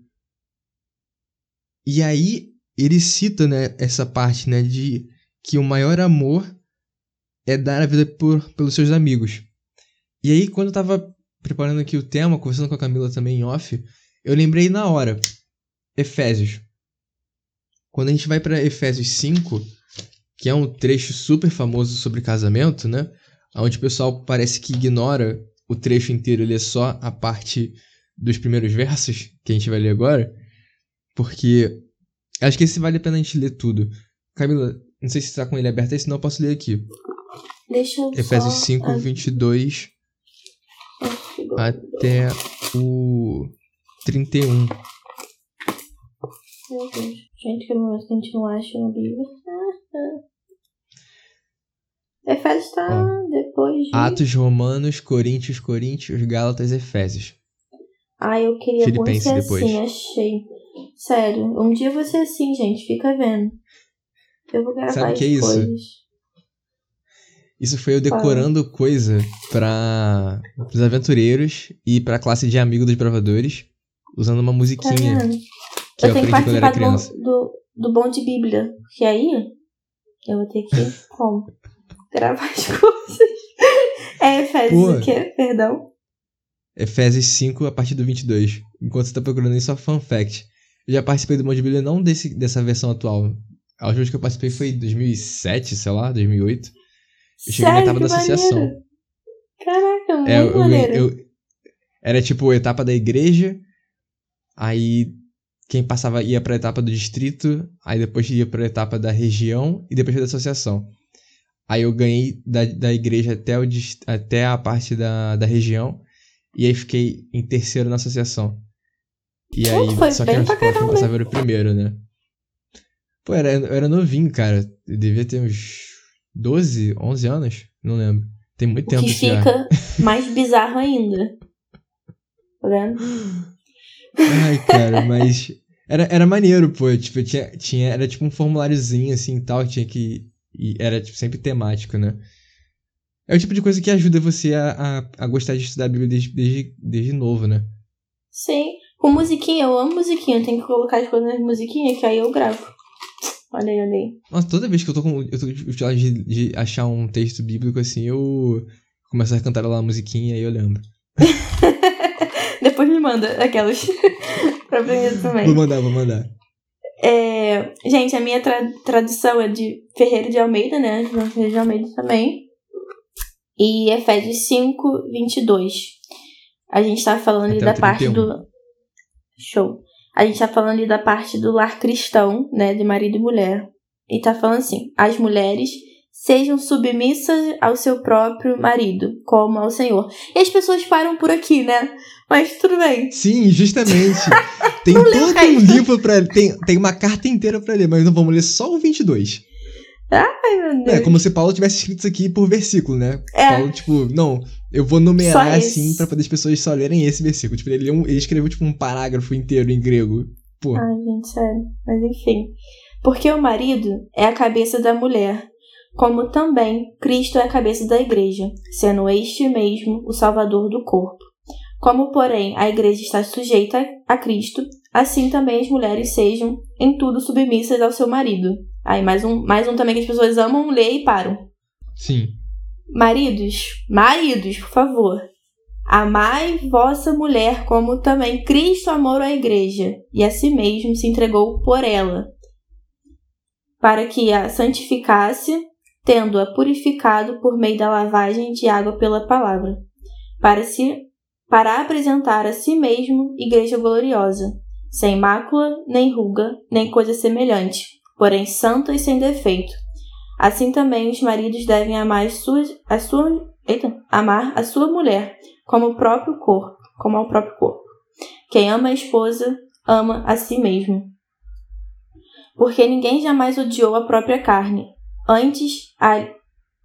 E aí ele cita né, essa parte né, de que o maior amor é dar a vida por, pelos seus amigos. E aí, quando eu tava preparando aqui o tema, conversando com a Camila também em off, eu lembrei na hora. Efésios. Quando a gente vai para Efésios 5, que é um trecho super famoso sobre casamento, né? Onde o pessoal parece que ignora o trecho inteiro, ele é só a parte dos primeiros versos, que a gente vai ler agora. Porque Acho que esse vale a pena a gente ler tudo. Camila, não sei se você tá com ele aberto aí, senão eu posso ler aqui. Deixa eu Efésios só... 5, ah. 22. até o 31. Meu Deus. Gente, que momento que a gente não acha na Bíblia. Efésios tá Ó. depois de. Atos Romanos, Coríntios, Coríntios, Gálatas, Efésios. Ah, eu queria muito Filipenses ser depois. assim, achei. Sério, um dia ser assim, gente. Fica vendo. Eu vou gravar Sabe que é isso? coisas. Isso foi eu decorando coisa para os aventureiros e pra classe de amigos dos bravadores, usando uma Tá musiquinha vendo? Que eu, eu tenho que participar do, bom- do, do bom de Bíblia. Porque aí eu vou ter que <laughs> como? gravar as coisas. É Efésios o quê? Perdão. Efésios 5 a partir do 22. Enquanto você tá procurando isso, só fun fact. Eu já participei do Monte Bíblia não desse, dessa versão atual. A última vez que eu participei foi em 2007, sei lá, 2008. Eu cheguei na Sério, etapa que da associação. maneiro. Caraca, muito É, eu, maneiro. eu- era tipo etapa da igreja, aí quem passava ia pra etapa do distrito, aí depois ia pra etapa da região e depois da associação. Aí eu ganhei da, da igreja até, o, até a parte da, da região, e aí fiquei em terceiro na associação. E Pô, aí, foi só que eu, tipo, caramba. passava era o primeiro, né? Pô, era, eu era novinho, cara. Eu devia ter uns 12, 11 anos, não lembro. Tem muito O tempo que isso já. fica mais bizarro ainda. Tá <laughs> vendo? Ai, cara, mas. Era, era maneiro, pô. Tipo, tinha, tinha. Era tipo um formuláriozinho assim e tal. Tinha que. E era tipo, sempre temático, né? É o tipo de coisa que ajuda você a, a, a gostar de estudar a Bíblia desde, desde, desde novo, né? Sim. Com musiquinha, eu amo musiquinha. Tem que colocar as coisas nas musiquinhas que aí eu gravo. Olha aí, olha aí. Nossa, toda vez que eu tô com. Eu tô de, de achar um texto bíblico assim, eu começo a cantar lá a musiquinha e eu lembro. <laughs> Depois me manda aquelas <laughs> pra aprender também. Vou mandar, vou mandar. É, gente, a minha tra tradução é de Ferreira de Almeida, né? João Ferreira de Almeida também. E Efésios 5, 22. A gente tá falando ali da o parte 31. do. Show. A gente tá falando ali da parte do lar cristão, né? De marido e mulher. E tá falando assim: as mulheres sejam submissas ao seu próprio marido, como ao Senhor. E as pessoas param por aqui, né? Mas tudo bem. Sim, justamente. <laughs> Tem todo um livro pra. Tem, tem uma carta inteira pra ler, mas não vamos ler só o 22. Ai, meu Deus. É, como se Paulo tivesse escrito isso aqui por versículo, né? É. Paulo, tipo, não, eu vou numerar assim pra poder as pessoas só lerem esse versículo. Tipo, ele, um- ele escreveu, tipo, um parágrafo inteiro em grego. Pô, Ai, gente, sério. Mas enfim. Porque o marido é a cabeça da mulher, como também Cristo é a cabeça da igreja, sendo este mesmo o salvador do corpo. Como, porém, a igreja está sujeita a Cristo, assim também as mulheres sejam em tudo submissas ao seu marido. Aí, mais um, mais um também que as pessoas amam ler e param. sim. Maridos, maridos, por favor. Amai vossa mulher como também Cristo amou a igreja e a si mesmo se entregou por ela, para que a santificasse, tendo-a purificado por meio da lavagem de água pela palavra, para se para apresentar a si mesmo igreja gloriosa, sem mácula, nem ruga, nem coisa semelhante, porém santa e sem defeito. Assim também os maridos devem amar as suas, a sua, eita, amar a sua mulher como o próprio corpo, como ao próprio corpo. Quem ama a esposa ama a si mesmo. Porque ninguém jamais odiou a própria carne, antes a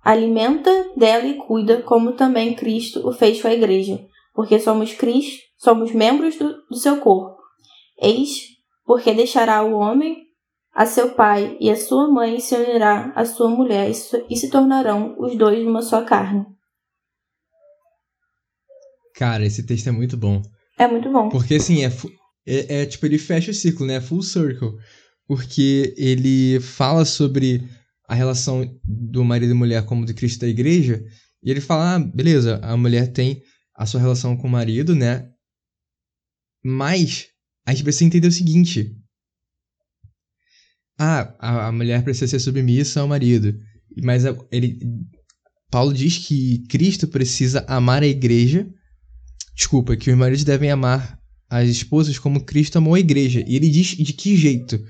alimenta dela e cuida, como também Cristo o fez com a igreja, porque somos Cristo, somos membros do, do seu corpo. Eis porque deixará o homem a seu pai e a sua mãe se unirá à sua mulher e se- e tornarão os dois uma só carne. Cara, esse texto é muito bom. É muito bom. Porque assim, é, é, é, tipo, ele fecha o ciclo, né? Full circle. Porque ele fala sobre a relação do marido e mulher como de Cristo da igreja. E ele fala, ah, beleza, a mulher tem a sua relação com o marido, né? Mas a gente precisa entender o seguinte. Ah, a, a mulher precisa ser submissa ao marido. Mas a- ele, Paulo diz que Cristo precisa amar a igreja. Desculpa, que os maridos devem amar as esposas como Cristo amou a igreja. E ele diz de que jeito?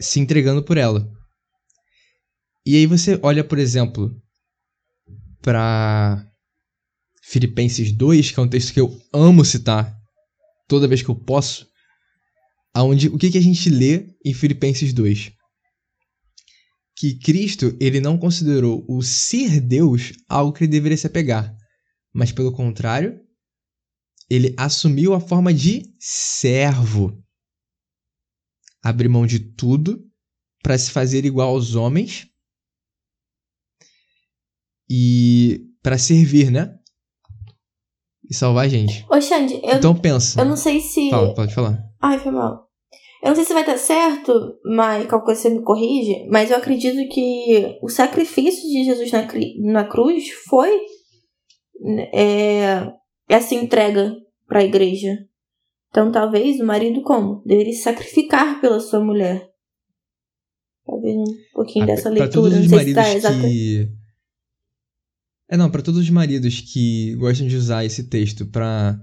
Se entregando por ela. E aí você olha, por exemplo, pra Filipenses 2, que é um texto que eu amo citar toda vez que eu posso, aonde o que, que a gente lê em Filipenses 2? Que Cristo ele não considerou o ser Deus algo que ele deveria se apegar, mas pelo contrário, ele assumiu a forma de servo. Abriu mão de tudo para se fazer igual aos homens e para servir, né? E salvar a gente. Ô, Xande, eu, Então pensa. eu não sei se. Fala, pode falar. Ai, foi mal. Eu não sei se vai estar certo, mas qualquer coisa você me corrige, mas eu acredito que o sacrifício de Jesus na, na cruz foi é, essa entrega para a igreja. Então, talvez o marido como? Deveria se sacrificar pela sua mulher. Talvez um pouquinho dessa Ah, pra leitura. Não sei se tá maridos exata. que. É, não, pra todos os maridos que gostam de usar esse texto pra,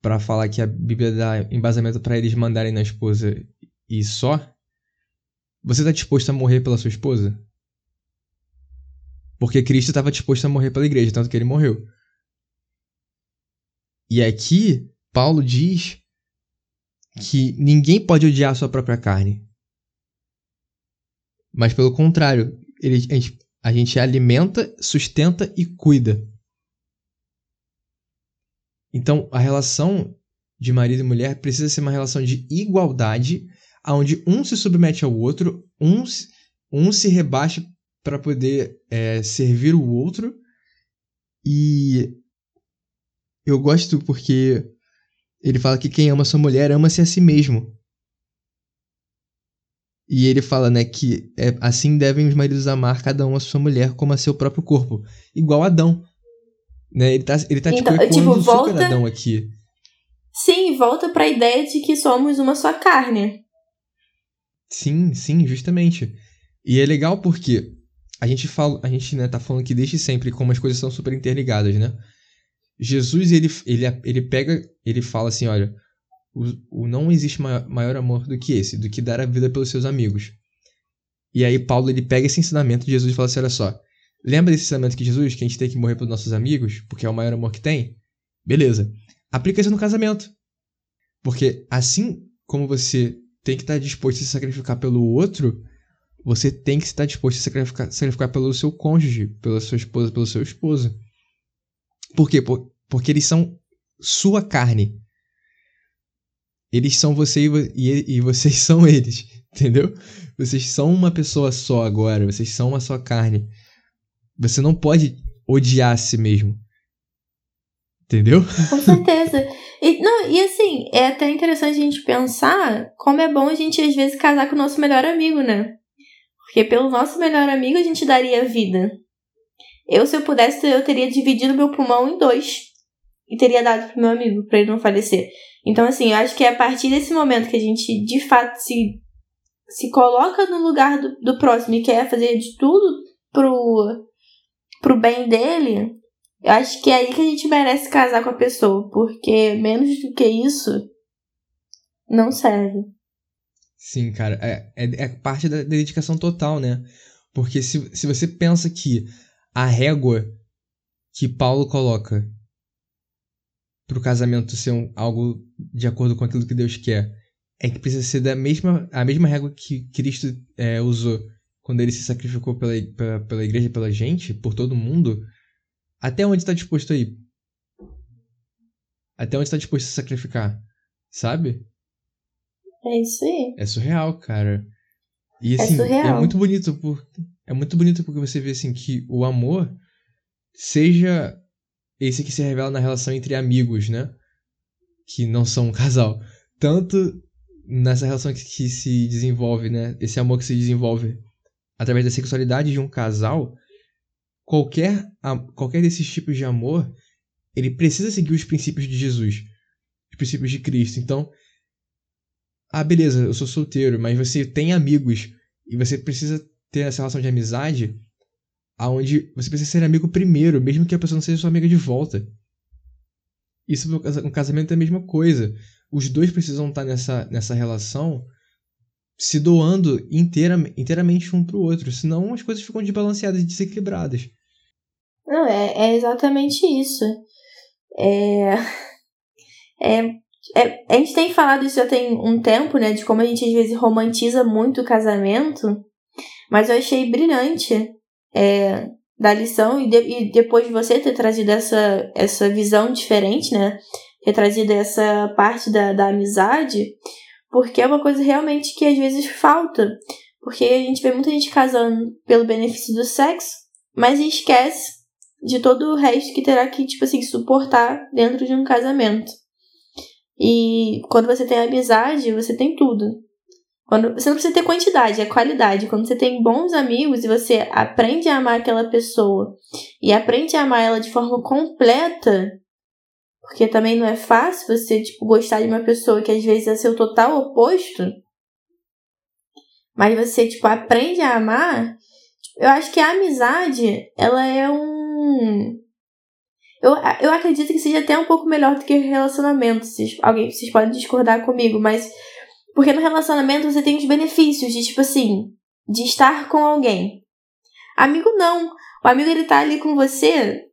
pra falar que a Bíblia dá embasamento pra eles mandarem na esposa e só. Você tá disposto a morrer pela sua esposa? Porque Cristo estava disposto a morrer pela igreja, tanto que ele morreu. E aqui, Paulo diz que ninguém pode odiar a sua própria carne. Mas pelo contrário, ele, a, gente, a gente alimenta, sustenta e cuida. Então, a relação de marido e mulher precisa ser uma relação de igualdade, onde um se submete ao outro, um, um se rebaixa para poder é, servir o outro. E eu gosto porque ele fala que quem ama sua mulher ama-se a si mesmo. E ele fala, né, que é, assim devem os maridos amar cada um a sua mulher como a seu próprio corpo. Igual Adão. Né? Ele tá, ele tá tipo, Então, ecoando tipo, o super volta- Adão aqui. Sim, volta para a ideia de que somos uma só carne. Sim, sim, justamente. E é legal porque a gente fala, a gente, né, tá falando que desde sempre como as coisas são super interligadas, né? Jesus, ele, ele, ele pega, ele fala assim, olha, o, o não existe maior, maior amor do que esse, do que dar a vida pelos seus amigos. E aí Paulo, ele pega esse ensinamento de Jesus e fala assim, olha só, lembra desse ensinamento que Jesus, que a gente tem que morrer pelos nossos amigos, porque é o maior amor que tem? Beleza. Aplica isso no casamento. Porque assim como você tem que estar disposto a se sacrificar pelo outro, você tem que estar disposto a sacrificar, sacrificar pelo seu cônjuge, pela sua esposa, pelo seu esposo. Por quê? Por- porque eles são sua carne. Eles são você e, e, e vocês <laughs> são eles, entendeu? Vocês são uma pessoa só agora, vocês são uma só carne. Você não pode odiar a si mesmo. Entendeu? Com certeza. E, não, e assim, é até interessante a gente pensar como é bom a gente às vezes casar com o nosso melhor amigo, né? Porque pelo nosso melhor amigo a gente daria vida. Eu, se eu pudesse, eu teria dividido meu pulmão em dois. E teria dado pro meu amigo, pra ele não falecer. Então, assim, eu acho que é a partir desse momento que a gente, de fato, se, se coloca no lugar do, do próximo e quer fazer de tudo pro, pro bem dele, eu acho que é aí que a gente merece casar com a pessoa, porque menos do que isso não serve. Sim, cara, é, é, é parte da dedicação total, né? Porque se, se você pensa que a régua que Paulo coloca pro casamento ser um, algo de acordo com aquilo que Deus quer, é que precisa ser da mesma, a mesma régua que Cristo é, usou quando ele se sacrificou pela, pela, pela igreja, pela gente, por todo mundo, até onde está disposto a ir? Até onde está disposto a se sacrificar? Sabe? É isso aí. É surreal, cara. E É assim, surreal. muito bonito por é muito bonito porque você vê assim que o amor seja esse que se revela na relação entre amigos, né? Que não são um <laughs> casal. Tanto nessa relação que, que se desenvolve, né? Esse amor que se desenvolve através da sexualidade de um casal, qualquer qualquer desses tipos de amor, ele precisa seguir os princípios de Jesus, os princípios de Cristo. Então, ah, beleza, eu sou solteiro, mas você tem amigos e você precisa ter essa relação de amizade aonde você precisa ser amigo primeiro, mesmo que a pessoa não seja sua amiga de volta. Isso no casa- no casamento é a mesma coisa. Os dois precisam estar nessa, nessa relação se doando inteira, inteiramente um pro outro, senão as coisas ficam desbalanceadas, desequilibradas. Não, é, é exatamente isso. É, <laughs> é, é, a gente tem falado isso já tem um tempo, né? De como a gente às vezes romantiza muito o casamento. Mas eu achei brilhante é, da lição e, de, e depois de você ter trazido essa, essa visão diferente, né? Ter trazido essa parte da, da amizade, porque é uma coisa realmente que às vezes falta. Porque a gente vê muita gente casando pelo benefício do sexo, mas esquece de todo o resto que terá que, tipo assim, suportar dentro de um casamento. E quando você tem amizade, você tem tudo. Quando, você não precisa ter quantidade, é qualidade. Quando você tem bons amigos e você aprende a amar aquela pessoa e aprende a amar ela de forma completa, porque também não é fácil você, tipo, gostar de uma pessoa que às vezes é seu total oposto, mas você, tipo, aprende a amar, eu acho que a amizade, ela é um... Eu, eu acredito que seja até um pouco melhor do que relacionamento. Vocês, alguém, vocês podem discordar comigo, mas porque no relacionamento você tem os benefícios de, tipo assim, de estar com alguém. Amigo não. O amigo ele tá ali com você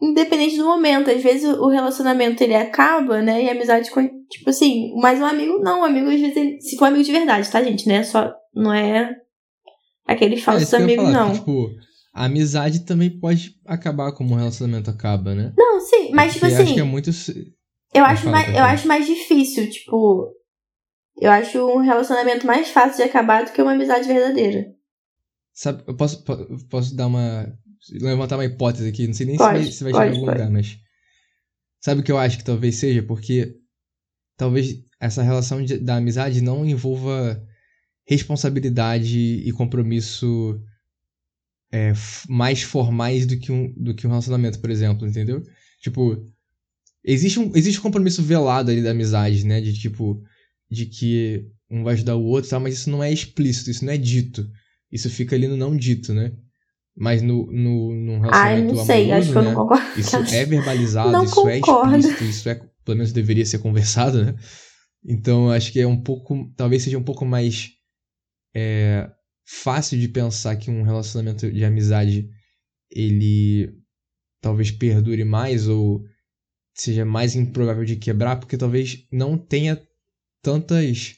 independente do momento. Às vezes o relacionamento ele acaba, né? E a amizade, tipo assim, mas um amigo não. Um amigo, às vezes, ele, se for amigo de verdade, tá, gente? Né? Só, não é aquele falso é, amigo, não. Que, tipo, a amizade também pode acabar como um relacionamento acaba, né? Não, sim, mas Porque tipo assim. Acho que é muito. Eu acho, mais, eu acho mais difícil, tipo, eu acho um relacionamento mais fácil de acabar do que uma amizade verdadeira. Sabe, eu posso, posso dar uma. levantar uma hipótese aqui, não sei nem pode, se vai, se vai pode, chegar em algum pode. lugar, mas. Sabe o que eu acho que talvez seja? Porque talvez essa relação de, da amizade não envolva responsabilidade e compromisso é, mais formais do que, um, do que um relacionamento, por exemplo, entendeu? Tipo, existe um, existe um compromisso velado ali da amizade, né? De tipo, de que um vai ajudar o outro, tá? mas isso não é explícito, isso não é dito. Isso fica ali no não dito, né? Mas no, no, num relacionamento Ai, não sei, amoroso, acho que eu né? não concordo. Isso é verbalizado, não isso concordo. é explícito, isso é, pelo menos deveria ser conversado, né? Então, acho que é um pouco, talvez seja um pouco mais é, fácil de pensar que um relacionamento de amizade, ele talvez perdure mais ou seja mais improvável de quebrar, porque talvez não tenha tantas.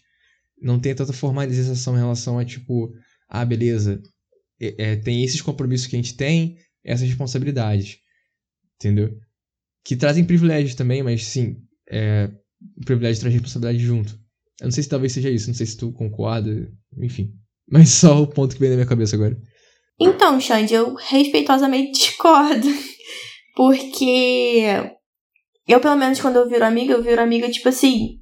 Não tem tanta formalização em relação a tipo, ah, beleza, é, é, tem esses compromissos que a gente tem, essas responsabilidades. Entendeu? Que trazem privilégios também, mas sim, é, privilégio traz responsabilidade junto. Eu não sei se talvez seja isso, não sei se tu concorda, enfim. Mas só o ponto que vem na minha cabeça agora. Então, Xande, eu respeitosamente <laughs> discordo. Porque eu, pelo menos, quando eu viro amiga, eu viro amiga, tipo assim,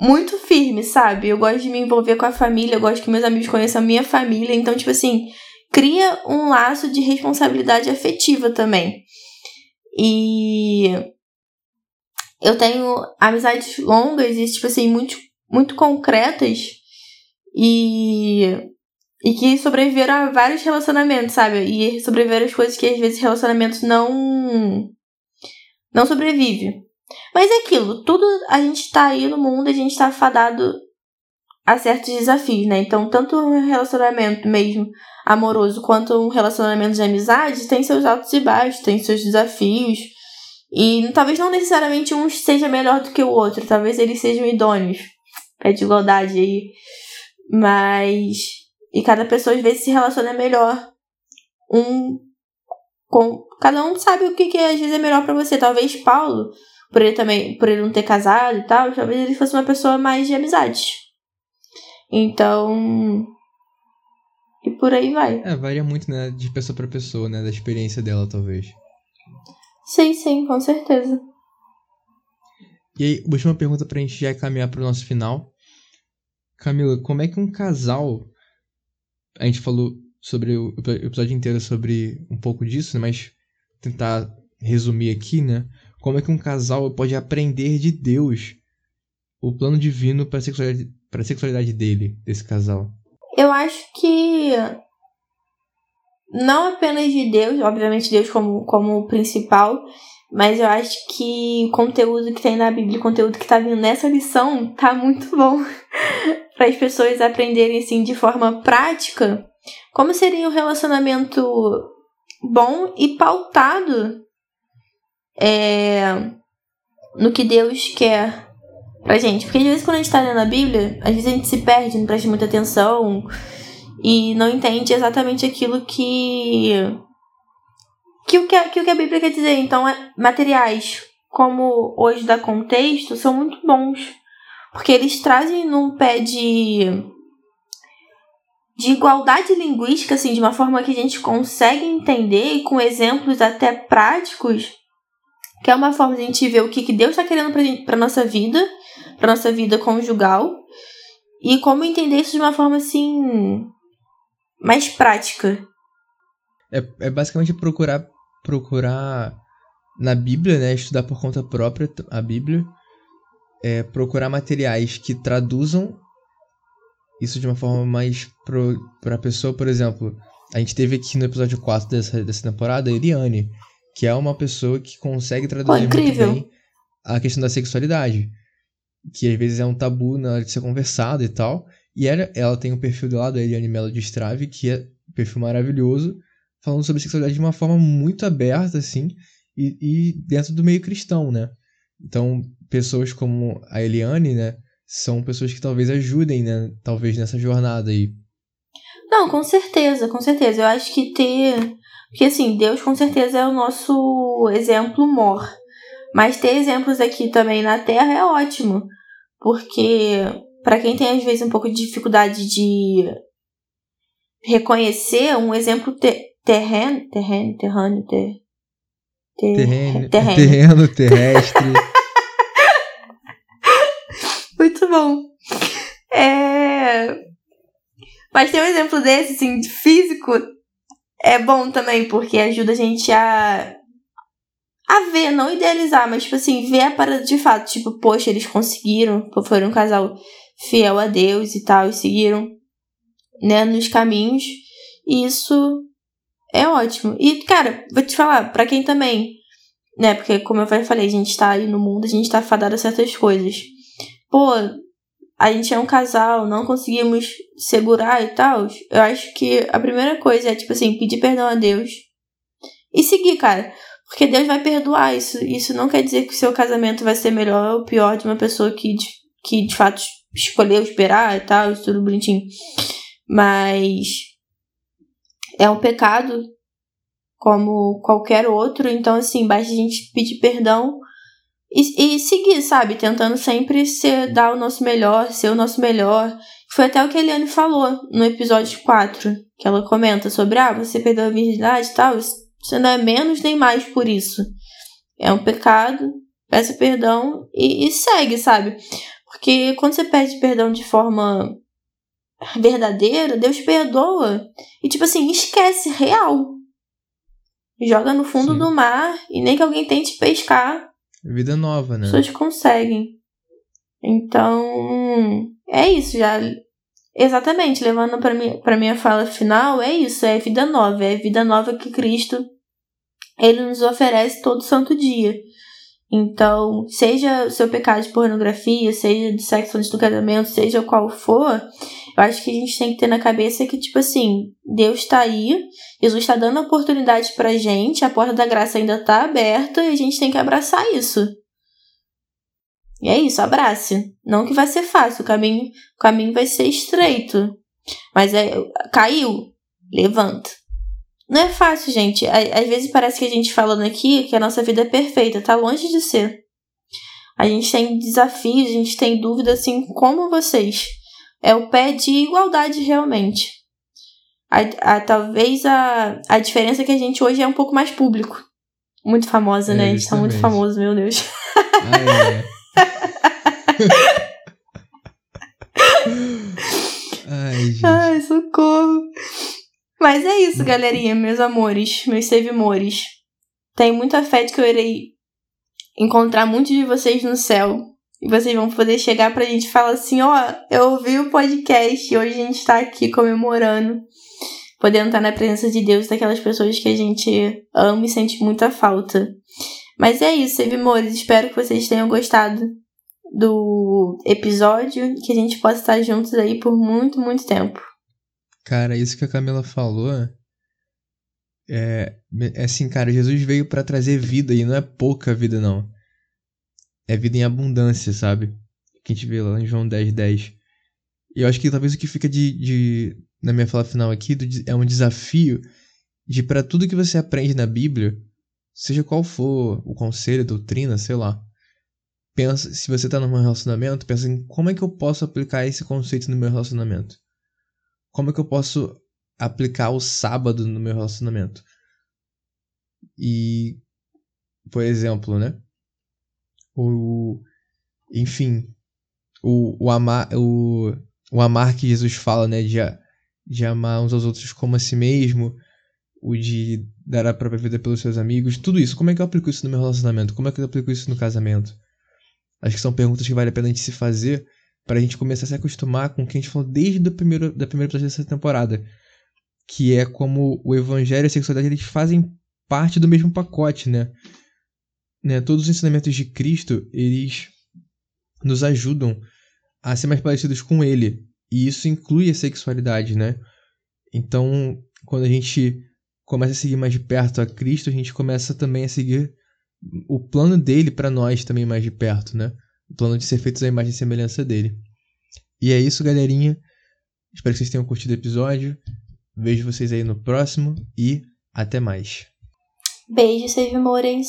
muito firme, sabe? Eu gosto de me envolver com a família, eu gosto que meus amigos conheçam a minha família. Então, tipo assim, cria um laço de responsabilidade afetiva também. E eu tenho amizades longas e, tipo assim, muito, muito concretas e, e que sobreviveram a vários relacionamentos, sabe? E sobreviveram as coisas que às vezes relacionamentos não não sobrevive. Mas é aquilo, tudo a gente tá aí no mundo, a gente tá fadado a certos desafios, né? Então, tanto um relacionamento mesmo amoroso quanto um relacionamento de amizade tem seus altos e baixos, tem seus desafios. E talvez não necessariamente um seja melhor do que o outro, talvez eles sejam idôneos. É de igualdade aí. Mas. E cada pessoa às vezes se relaciona melhor. Um com. Cada um sabe o que, que às vezes é melhor para você. Talvez Paulo por ele também, por ele não ter casado e tal, talvez ele fosse uma pessoa mais de amizade. Então. E por aí vai. É, varia muito, né, de pessoa para pessoa, né, da experiência dela, talvez. Sim, sim, com certeza. E aí, última pergunta pra gente já caminhar pro nosso final. Camila, como é que um casal. A gente falou sobre o episódio inteiro sobre um pouco disso, né? Mas tentar resumir aqui, né? Como é que um casal pode aprender de Deus o plano divino para a sexualidade, sexualidade dele, desse casal? Eu acho que não apenas de Deus, obviamente Deus como, como principal, mas eu acho que o conteúdo que tem na Bíblia, o conteúdo que está vindo nessa lição, tá muito bom <laughs> para as pessoas aprenderem assim de forma prática como seria o relacionamento bom e pautado é, no que Deus quer pra gente. Porque às vezes quando a gente tá lendo a Bíblia, às vezes a gente se perde, não presta muita atenção e não entende exatamente aquilo que. que o que, que, o que a Bíblia quer dizer. Então, é, materiais, como hoje dá contexto, são muito bons. Porque eles trazem num pé de. de igualdade linguística, assim, de uma forma que a gente consegue entender e com exemplos até práticos, que é uma forma de a gente ver o que, que Deus está querendo pra nossa vida para nossa vida conjugal. E como entender isso de uma forma assim mais prática. É, é basicamente procurar procurar na Bíblia, né, estudar por conta própria a Bíblia, é procurar materiais que traduzam isso de uma forma mais para a pessoa, por exemplo, a gente teve aqui no episódio 4 dessa, dessa temporada a Eliane, que é uma pessoa que consegue traduzir Pô, muito bem a questão da sexualidade que às vezes é um tabu na hora de ser conversado e tal. E ela, ela tem o um perfil do lado, a Eliane Mello de Strave, que é um perfil maravilhoso, falando sobre sexualidade de uma forma muito aberta, assim, e, e dentro do meio cristão, né? Então, pessoas como a Eliane, né, são pessoas que talvez ajudem, né, talvez nessa jornada aí. Não, com certeza, com certeza. Eu acho que ter. Porque assim, Deus com certeza é o nosso exemplo mor. Mas ter exemplos aqui também na Terra é ótimo, porque para quem tem às vezes um pouco de dificuldade de reconhecer um exemplo te terreno, terreno, terrâneo, ter, ter, terreno, terreno. terreno terrestre. <laughs> Muito bom. É... Mas ter um exemplo desse, assim, de físico, é bom também, porque ajuda a gente a a ver, não idealizar, mas, tipo assim, ver a parada de fato. Tipo, poxa, eles conseguiram, foram um casal fiel a Deus e tal, e seguiram, né, nos caminhos. E isso é ótimo. E, cara, vou te falar, para quem também, né, porque como eu falei, a gente tá aí no mundo, a gente tá fadado a certas coisas. Pô, a gente é um casal, não conseguimos segurar e tal. Eu acho que a primeira coisa é, tipo assim, pedir perdão a Deus. E seguir, cara. Porque Deus vai perdoar isso. Isso não quer dizer que o seu casamento vai ser melhor ou pior de uma pessoa que, que de fato escolheu esperar e tal, tudo bonitinho. Mas é um pecado como qualquer outro. Então, assim, basta a gente pedir perdão e, e seguir, sabe? Tentando sempre ser, dar o nosso melhor, ser o nosso melhor. Foi até o que a Eliane falou no episódio 4, que ela comenta sobre, ah, você perdeu a virgindade e tal. Você não é menos nem mais por isso. É um pecado, peça perdão e, e segue, sabe? Porque quando você pede perdão de forma verdadeira, Deus perdoa. E, tipo assim, esquece, real. Joga no fundo Sim. do mar e nem que alguém tente pescar. Vida nova, né? As pessoas conseguem. Então, é isso. Já Exatamente, levando para minha, minha fala final, é isso, é vida nova, é vida nova que Cristo ele nos oferece todo santo dia. Então, seja o seu pecado de pornografia, seja de sexo antes do casamento, seja qual for, eu acho que a gente tem que ter na cabeça que, tipo assim, Deus está aí, Jesus está dando oportunidade pra gente, a porta da graça ainda está aberta e a gente tem que abraçar isso. E é isso, abrace. Não que vai ser fácil, o caminho, o caminho vai ser estreito. Mas é, caiu, levanta. Não é fácil, gente. Às vezes parece que a gente falando aqui que a nossa vida é perfeita. Tá longe de ser. A gente tem desafios, a gente tem dúvidas assim como vocês. É o pé de igualdade realmente. A, a, talvez a, a diferença é que a gente hoje é um pouco mais público. Muito famosa, é, né? A gente tá muito famoso, meu Deus. Ah, é. <laughs> Ai, gente. Ai, socorro. Mas é isso, galerinha, meus amores, meus save-mores. Tenho muita fé de que eu irei encontrar muitos de vocês no céu. E vocês vão poder chegar pra gente e falar assim: ó, oh, eu ouvi o podcast e hoje a gente tá aqui comemorando. Podendo estar na presença de Deus daquelas pessoas que a gente ama e sente muita falta. Mas é isso, save-mores. Espero que vocês tenham gostado do episódio. Que a gente possa estar juntos aí por muito, muito tempo. Cara, isso que a Camila falou É, é assim, cara, Jesus veio para trazer vida e não é pouca vida, não. É vida em abundância, sabe? Que a gente vê lá em João 10, 10. E eu acho que talvez o que fica de, de na minha fala final aqui do, é um desafio de para tudo que você aprende na Bíblia, seja qual for o conselho, a doutrina, sei lá. Pensa, se você tá num relacionamento, pensa em como é que eu posso aplicar esse conceito no meu relacionamento. Como é que eu posso aplicar o sábado no meu relacionamento? E, por exemplo, né? O, enfim, o, o amar, o, o amar que Jesus fala, né? De, de amar uns aos outros como a si mesmo, o de dar a própria vida pelos seus amigos, tudo isso. Como é que eu aplico isso no meu relacionamento? Como é que eu aplico isso no casamento? Acho que são perguntas que vale a pena a gente se fazer para a gente começar a se acostumar com o que a gente falou desde o primeiro, da primeira episódio dessa temporada. Que é como o evangelho e a sexualidade eles fazem parte do mesmo pacote, né? né? Todos os ensinamentos de Cristo, eles nos ajudam a ser mais parecidos com ele. E isso inclui a sexualidade, né? Então, quando a gente começa a seguir mais de perto a Cristo, a gente começa também a seguir o plano dele para nós também mais de perto, né? O plano de ser feitos à imagem e semelhança dele. E é isso, galerinha. Espero que vocês tenham curtido o episódio. Vejo vocês aí no próximo e até mais. Beijo, Save Mores.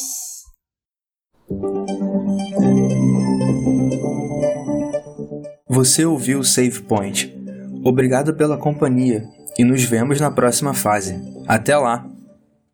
Você ouviu o Save Point. Obrigado pela companhia e nos vemos na próxima fase. Até lá!